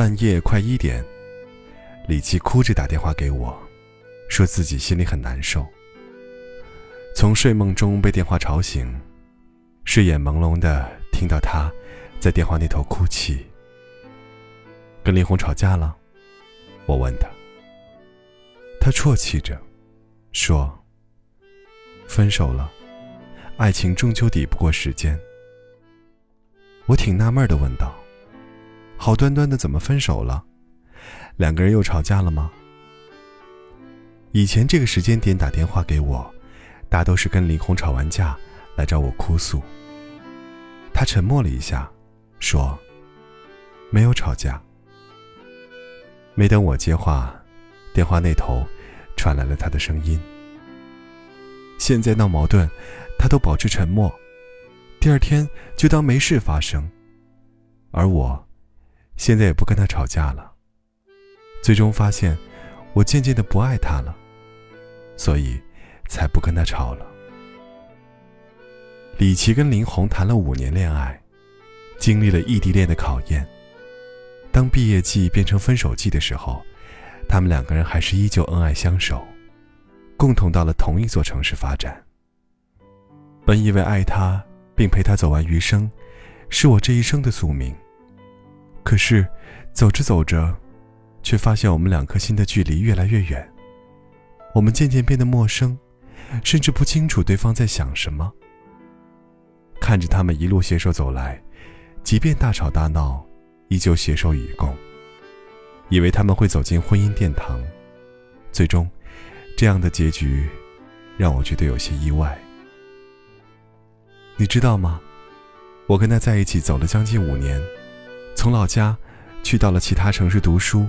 半夜快一点，李琦哭着打电话给我，说自己心里很难受。从睡梦中被电话吵醒，睡眼朦胧的听到他在电话那头哭泣。跟林红吵架了？我问他。他啜泣着，说：“分手了，爱情终究抵不过时间。”我挺纳闷的问道。好端端的怎么分手了？两个人又吵架了吗？以前这个时间点打电话给我，大都是跟林红吵完架来找我哭诉。他沉默了一下，说：“没有吵架。”没等我接话，电话那头传来了他的声音：“现在闹矛盾，他都保持沉默，第二天就当没事发生，而我……”现在也不跟他吵架了。最终发现，我渐渐的不爱他了，所以才不跟他吵了。李琦跟林红谈了五年恋爱，经历了异地恋的考验。当毕业季变成分手季的时候，他们两个人还是依旧恩爱相守，共同到了同一座城市发展。本以为爱他并陪他走完余生，是我这一生的宿命。可是，走着走着，却发现我们两颗心的距离越来越远。我们渐渐变得陌生，甚至不清楚对方在想什么。看着他们一路携手走来，即便大吵大闹，依旧携手与共。以为他们会走进婚姻殿堂，最终，这样的结局，让我觉得有些意外。你知道吗？我跟他在一起走了将近五年。从老家去到了其他城市读书，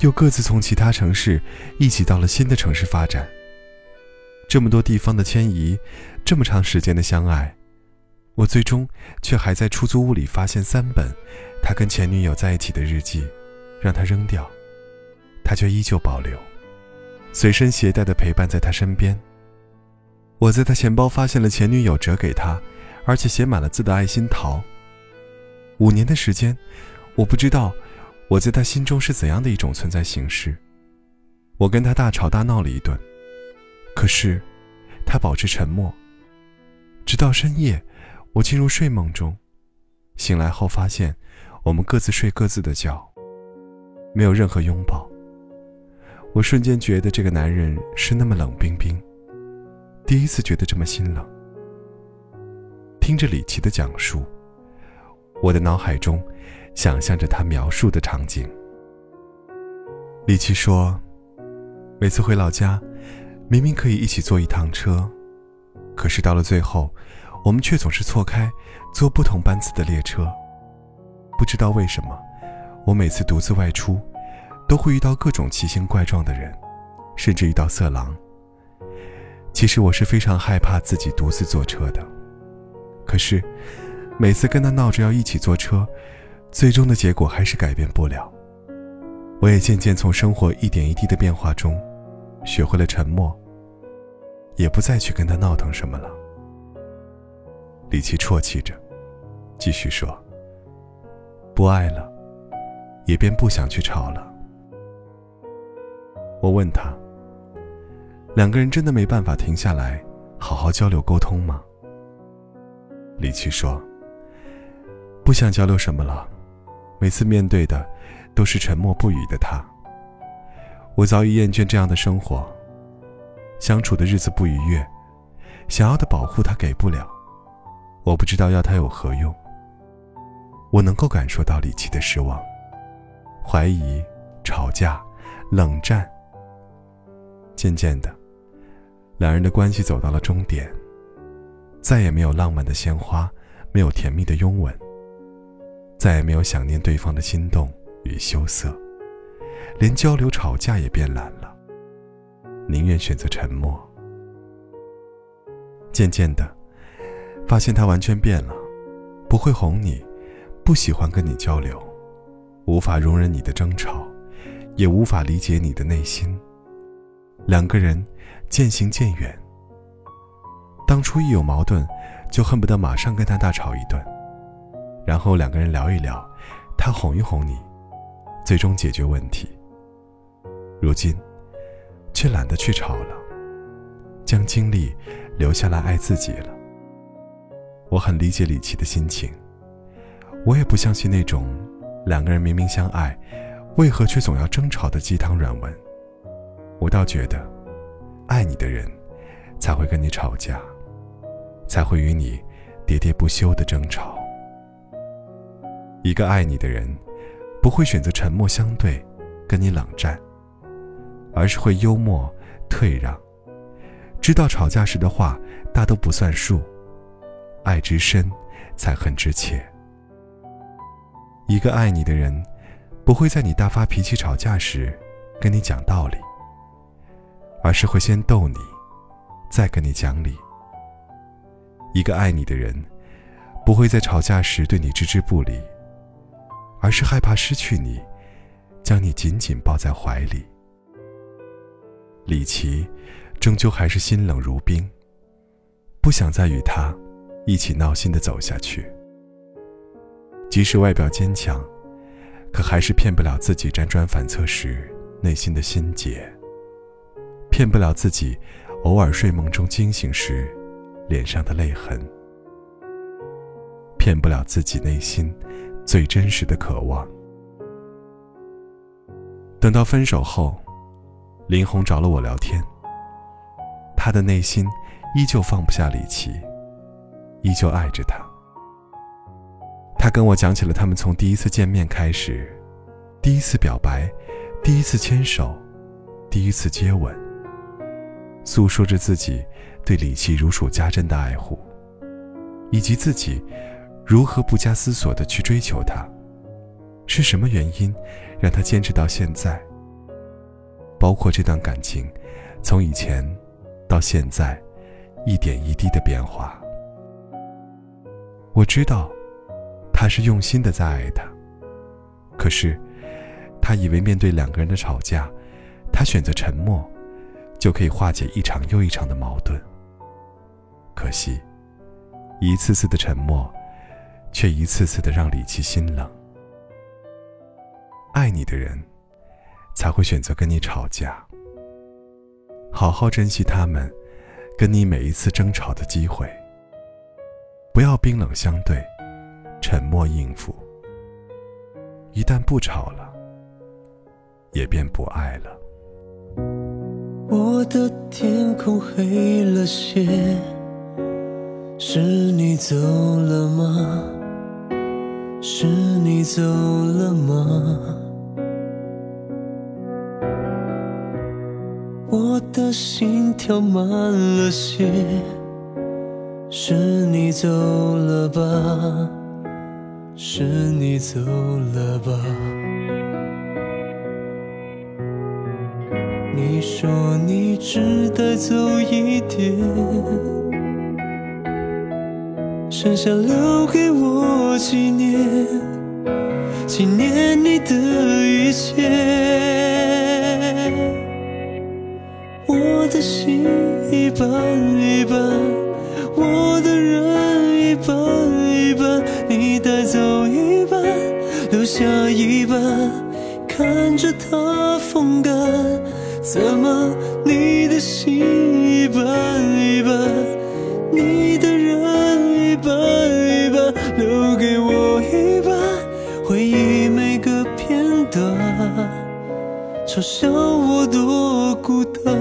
又各自从其他城市一起到了新的城市发展。这么多地方的迁移，这么长时间的相爱，我最终却还在出租屋里发现三本他跟前女友在一起的日记，让他扔掉，他却依旧保留，随身携带的陪伴在他身边。我在他钱包发现了前女友折给他，而且写满了字的爱心桃。五年的时间，我不知道我在他心中是怎样的一种存在形式。我跟他大吵大闹了一顿，可是他保持沉默。直到深夜，我进入睡梦中，醒来后发现我们各自睡各自的觉，没有任何拥抱。我瞬间觉得这个男人是那么冷冰冰，第一次觉得这么心冷。听着李琦的讲述。我的脑海中，想象着他描述的场景。李琦说：“每次回老家，明明可以一起坐一趟车，可是到了最后，我们却总是错开，坐不同班次的列车。不知道为什么，我每次独自外出，都会遇到各种奇形怪状的人，甚至遇到色狼。其实我是非常害怕自己独自坐车的，可是……”每次跟他闹着要一起坐车，最终的结果还是改变不了。我也渐渐从生活一点一滴的变化中，学会了沉默，也不再去跟他闹腾什么了。李琦啜泣着，继续说：“不爱了，也便不想去吵了。”我问他：“两个人真的没办法停下来，好好交流沟通吗？”李琦说。不想交流什么了，每次面对的都是沉默不语的他。我早已厌倦这样的生活，相处的日子不愉悦，想要的保护他给不了，我不知道要他有何用。我能够感受到李琦的失望、怀疑、吵架、冷战。渐渐的，两人的关系走到了终点，再也没有浪漫的鲜花，没有甜蜜的拥吻。再也没有想念对方的心动与羞涩，连交流吵架也变懒了，宁愿选择沉默。渐渐的，发现他完全变了，不会哄你，不喜欢跟你交流，无法容忍你的争吵，也无法理解你的内心。两个人渐行渐远。当初一有矛盾，就恨不得马上跟他大吵一顿，然后两个人聊一聊，他哄一哄你，最终解决问题。如今，却懒得去吵了，将精力留下来爱自己了。我很理解李琦的心情，我也不相信那种两个人明明相爱，为何却总要争吵的鸡汤软文。我倒觉得，爱你的人，才会跟你吵架。才会与你喋喋不休的争吵。一个爱你的人，不会选择沉默相对，跟你冷战，而是会幽默退让，知道吵架时的话大都不算数。爱之深，才恨之切。一个爱你的人，不会在你大发脾气吵架时跟你讲道理，而是会先逗你，再跟你讲理。一个爱你的人，不会在吵架时对你置之不理，而是害怕失去你，将你紧紧抱在怀里。李琦，终究还是心冷如冰，不想再与他一起闹心的走下去。即使外表坚强，可还是骗不了自己辗转反侧时内心的心结，骗不了自己偶尔睡梦中惊醒时。脸上的泪痕，骗不了自己内心最真实的渴望。等到分手后，林红找了我聊天。他的内心依旧放不下李琦，依旧爱着他。他跟我讲起了他们从第一次见面开始，第一次表白，第一次牵手，第一次接吻，诉说着自己。对李琦如数家珍的爱护，以及自己如何不加思索的去追求他，是什么原因让他坚持到现在？包括这段感情从以前到现在一点一滴的变化。我知道他是用心的在爱他，可是他以为面对两个人的吵架，他选择沉默就可以化解一场又一场的矛盾。可惜，一次次的沉默，却一次次的让李琦心冷。爱你的人，才会选择跟你吵架。好好珍惜他们跟你每一次争吵的机会。不要冰冷相对，沉默应付。一旦不吵了，也便不爱了。我的天空黑了些。是你走了吗？是你走了吗？我的心跳慢了些。是你走了吧？是你走了吧？你说你只带走一点。剩下留给我纪念，纪念你的一切。我的心一半一半，我的人一半一半，你带走一半，留下一半，看着它风干。怎么你的心嘲笑我多孤单，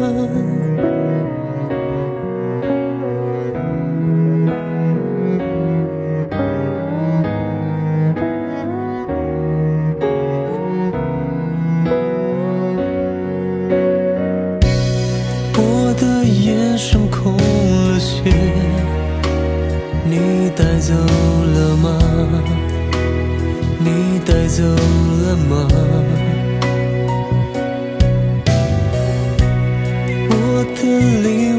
我的眼神空了些，你带走了吗？你带走了吗？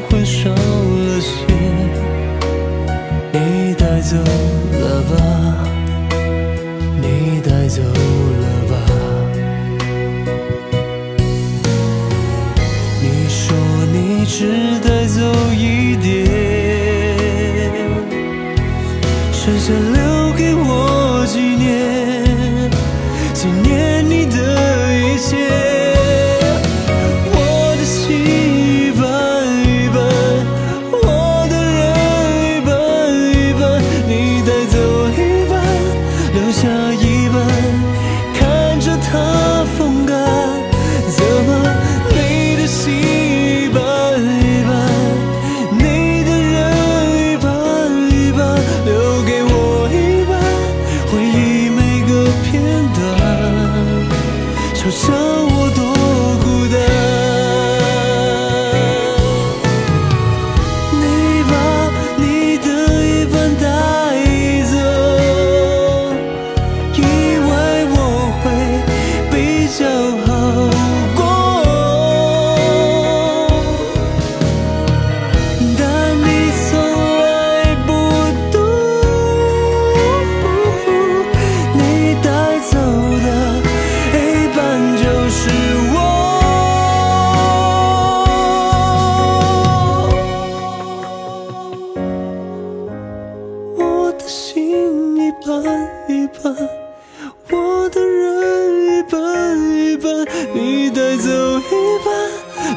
魂少了些你带走了吧你带走了吧。你说你值得嘲笑我多。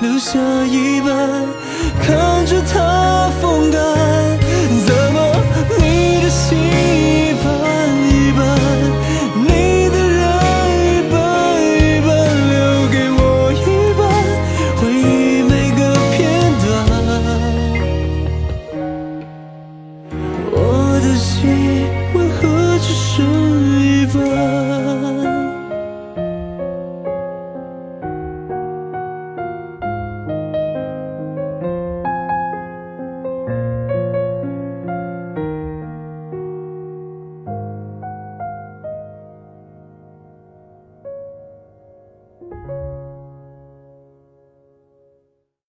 留下一半看着它风干